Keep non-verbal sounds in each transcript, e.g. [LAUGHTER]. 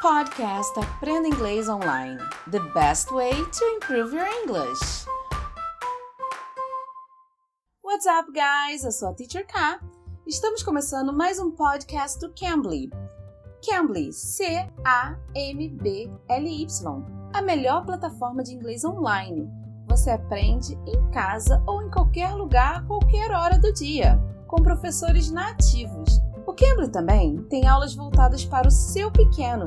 Podcast Aprenda Inglês Online. The best way to improve your English. What's up, guys? Eu sou a Teacher K. Estamos começando mais um podcast do Cambly. Cambly, C-A-M-B-L-Y. A melhor plataforma de inglês online. Você aprende em casa ou em qualquer lugar, a qualquer hora do dia, com professores nativos Cambly também tem aulas voltadas para o seu pequeno.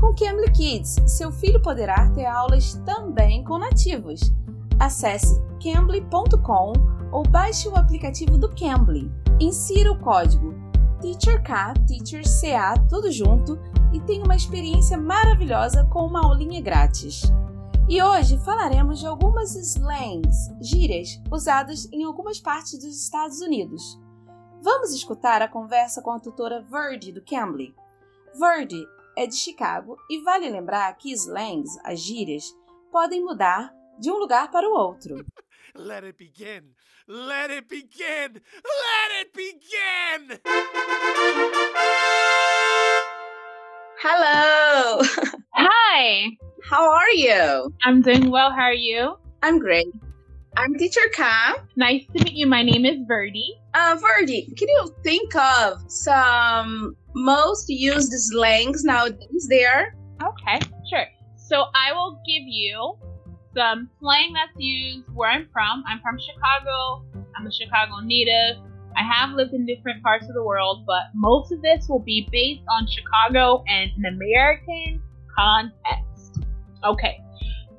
Com Cambly Kids, seu filho poderá ter aulas também com nativos. Acesse cambly.com ou baixe o aplicativo do Cambly. Insira o código TEACHERK, TEACHERCA, tudo junto e tenha uma experiência maravilhosa com uma aulinha grátis. E hoje falaremos de algumas slangs, gírias, usadas em algumas partes dos Estados Unidos. Vamos escutar a conversa com a tutora Verdi do Cambly. Verdi é de Chicago e vale lembrar que slangs, as gírias, podem mudar de um lugar para o outro. [LAUGHS] Let it begin! Let it begin! Let it begin! Hello! Hi! How are you? I'm doing well. How are you? I'm great. I'm teacher Ka. Nice to meet you. My name is Verdi. Uh, Verdi, can you think of some most used slangs nowadays there? Okay, sure. So I will give you some slang that's used where I'm from. I'm from Chicago. I'm a Chicago native. I have lived in different parts of the world, but most of this will be based on Chicago and an American context. Okay.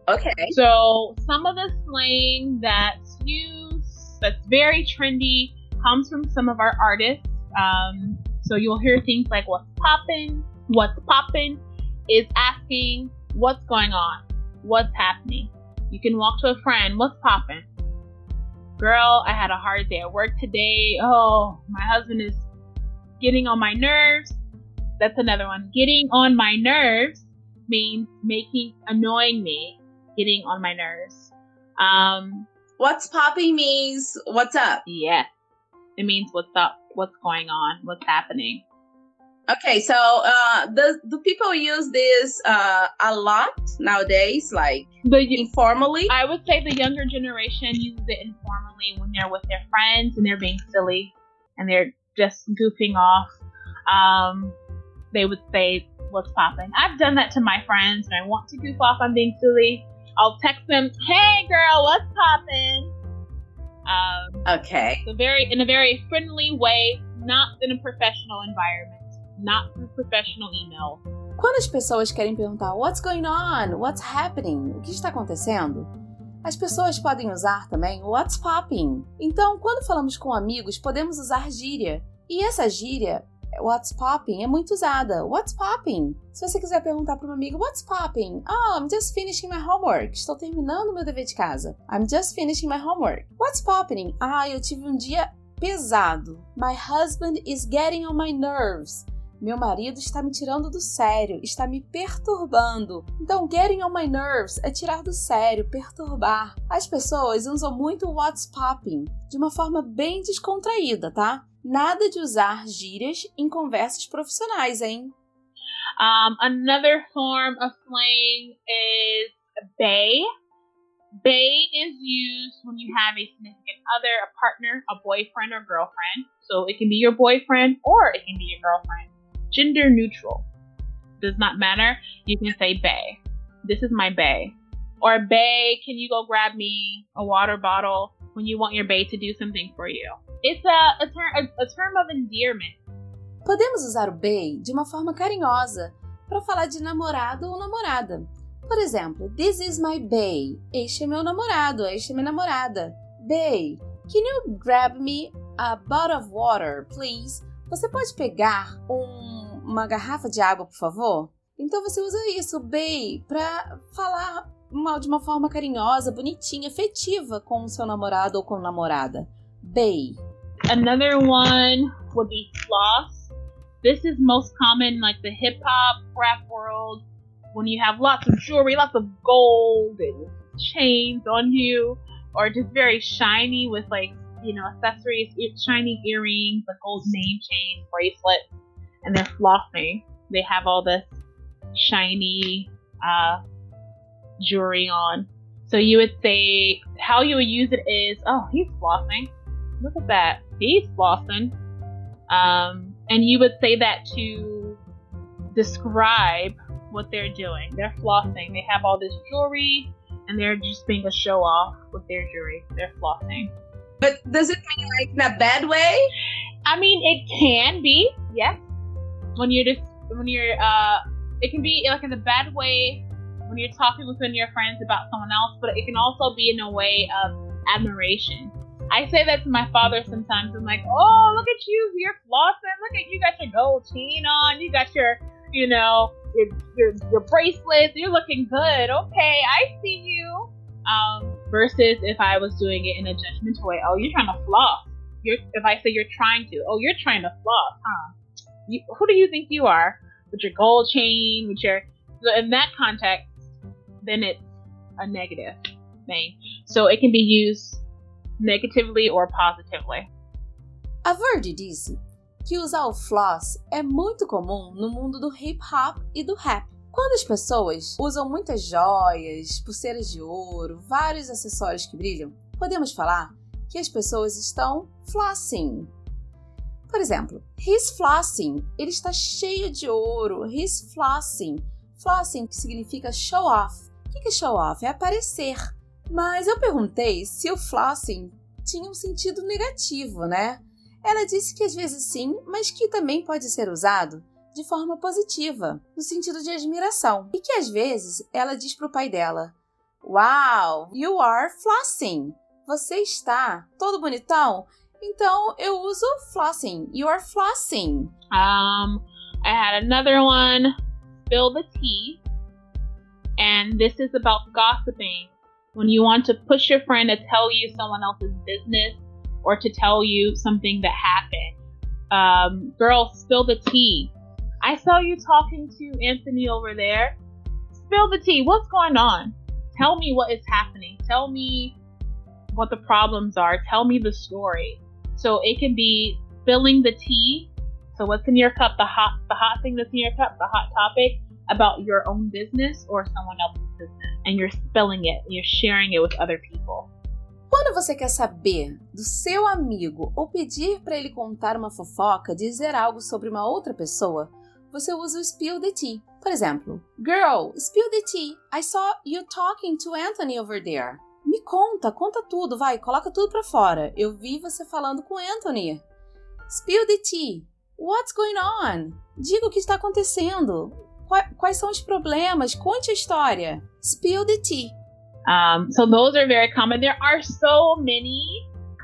Okay. So some of the slang that's used that's very trendy comes from some of our artists. Um, so you'll hear things like "What's poppin'?" "What's poppin'?" is asking what's going on, what's happening. You can walk to a friend, "What's poppin'?" Girl, I had a hard day at work today. Oh, my husband is getting on my nerves. That's another one. Getting on my nerves means making annoying me, getting on my nerves. Um, What's popping means what's up. yeah, it means what's up, what's going on, what's happening. Okay, so uh, the do people use this uh, a lot nowadays, like The informally? I would say the younger generation uses it informally when they're with their friends and they're being silly and they're just goofing off. Um, they would say, "What's popping?" I've done that to my friends and I want to goof off on being silly. I'll text them, "Hey, girl, what's popping?" Um, Okay. so very in a very friendly way, not in a professional environment, not through professional email. Quando as pessoas querem perguntar What's going on? What's happening? O que está acontecendo? As pessoas podem usar também What's popping? Então, quando falamos com amigos, podemos usar gíria. E essa gíria, What's popping, é muito usada. What's popping? Se você quiser perguntar para um amigo What's popping? Oh, I'm just finishing my homework. Estou terminando meu dever de casa. I'm just finishing my homework. What's popping? Ah, eu tive um dia pesado. My husband is getting on my nerves. Meu marido está me tirando do sério, está me perturbando. Então, getting on my nerves é tirar do sério, perturbar. As pessoas usam muito what's popping de uma forma bem descontraída, tá? Nada de usar gírias em conversas profissionais, hein? Um, another form of slang is bae. Bae is used when you have a significant other, a partner, a boyfriend, or girlfriend. So it can be your boyfriend or it can be your girlfriend. Gender neutral. Does not matter. You can say bae. This is my bae. Or bae, can you go grab me a water bottle when you want your bae to do something for you? It's a, a, ter- a, a term of endearment. Podemos usar o bay de uma forma carinhosa para falar de namorado ou namorada. Por exemplo, This is my bay. Este é meu namorado, este é minha namorada. Bay, can you grab me a bottle of water, please? Você pode pegar um- uma garrafa de água, por favor? Então você usa isso, bay, para falar uma- de uma forma carinhosa, bonitinha, afetiva com o seu namorado ou com namorada. Bay. Another one would be floss. This is most common like the hip hop rap world when you have lots of jewelry, lots of gold and chains on you, or just very shiny with like you know accessories, shiny earrings, a gold name chain, bracelet, and they're flossing. They have all this shiny uh, jewelry on. So you would say how you would use it is, oh, he's flossing. Look at that, flossing. Um, and you would say that to describe what they're doing. They're flossing. They have all this jewelry, and they're just being a show off with their jewelry. They're flossing. But does it mean like in a bad way? I mean, it can be, yes. When you're just when you're uh, it can be like in a bad way when you're talking with one of your friends about someone else, but it can also be in a way of admiration. I say that to my father sometimes. I'm like, oh, look at you, you're flossing. Look at you, got your gold chain on. You got your, you know, your your, your bracelets. You're looking good. Okay, I see you. Um, versus if I was doing it in a judgmental way. Oh, you're trying to floss. You're, if I say you're trying to, oh, you're trying to floss, huh? You, who do you think you are? With your gold chain, with your in that context, then it's a negative thing. So it can be used negatively or positively. A Verde disse que usar o floss é muito comum no mundo do hip hop e do rap. Quando as pessoas usam muitas joias, pulseiras de ouro, vários acessórios que brilham, podemos falar que as pessoas estão flossing. Por exemplo, he's flossing, ele está cheio de ouro, he's flossing. Flossing que significa show off. O que é show off? É aparecer. Mas eu perguntei se o flossing tinha um sentido negativo, né? Ela disse que às vezes sim, mas que também pode ser usado de forma positiva, no sentido de admiração. E que às vezes ela diz para o pai dela: Wow, you are flossing. Você está todo bonitão. Então eu uso flossing. You are flossing. Um, I had another one. Spill the tea. And this is about gossiping. When you want to push your friend to tell you someone else's business or to tell you something that happened. Um, girl, spill the tea. I saw you talking to Anthony over there. Spill the tea. What's going on? Tell me what is happening. Tell me what the problems are. Tell me the story. So it can be spilling the tea. So what's in your cup? The hot, the hot thing that's in your cup, the hot topic about your own business or someone else's business. and you're spelling it, you're sharing it with other people. Quando você quer saber do seu amigo ou pedir para ele contar uma fofoca, dizer algo sobre uma outra pessoa, você usa o spill the tea. Por exemplo, Girl, spill the tea. I saw you talking to Anthony over there. Me conta, conta tudo, vai, coloca tudo para fora. Eu vi você falando com Anthony. Spill the tea. What's going on? Diga o que está acontecendo. Quais são os problemas? Conte a história. Spill the tea. Um, so those are very common. There are so many.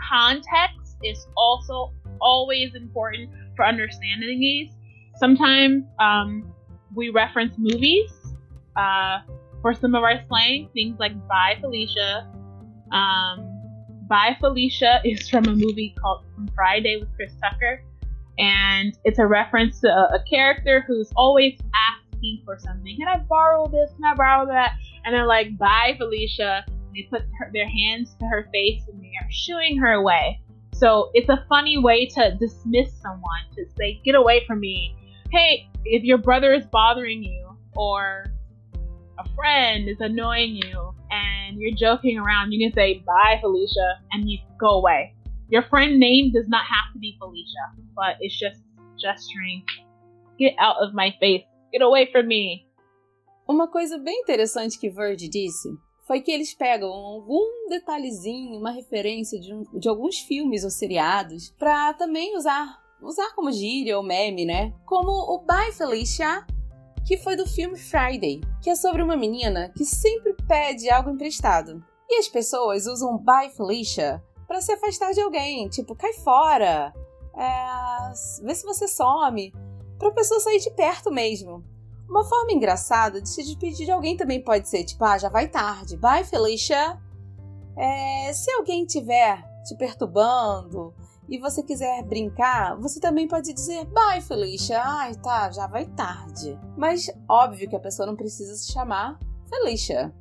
Context is also always important for understanding these. Sometimes um, we reference movies uh, for some of our slang, things like "Bye Felicia." Um, "Bye Felicia" [LAUGHS] is from a movie called From Friday with Chris Tucker, and it's a reference to a, a character who's always asking for something. Can I borrow this? Can I borrow that? And they're like, bye, Felicia. And they put her, their hands to her face and they are shooing her away. So it's a funny way to dismiss someone, to say, get away from me. Hey, if your brother is bothering you or a friend is annoying you and you're joking around, you can say, bye, Felicia, and you go away. Your friend name does not have to be Felicia, but it's just gesturing, get out of my face. Get away from me! Uma coisa bem interessante que Verdi disse foi que eles pegam algum detalhezinho, uma referência de, um, de alguns filmes ou seriados, para também usar, usar como gíria ou meme, né? Como o Bye Felicia, que foi do filme Friday, que é sobre uma menina que sempre pede algo emprestado. E as pessoas usam Bye Felicia para se afastar de alguém, tipo, cai fora, é, vê se você some para a pessoa sair de perto mesmo. Uma forma engraçada de se despedir de alguém também pode ser tipo, ah, já vai tarde, bye Felicia. É, se alguém tiver te perturbando e você quiser brincar, você também pode dizer bye Felicia. Ai, tá, já vai tarde. Mas óbvio que a pessoa não precisa se chamar Felicia.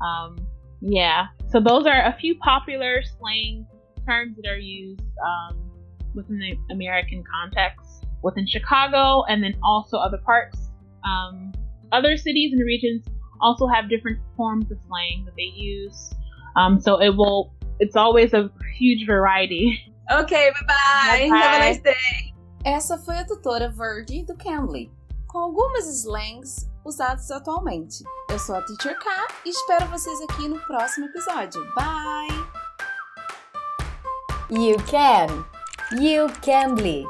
Um, yeah. So those are a few popular slang terms that are used um, within the American context. Within Chicago and then also other parts Um, other cities and regions also have different forms of slang that they use. Um, so it will, it's always a huge variety. Ok, bye bye. Bye, Have a nice day. Essa foi a tutora Verdi do Cambly, com algumas slangs usadas atualmente. Eu sou a Teacher K e espero vocês aqui no próximo episódio. Bye! You can. You can be.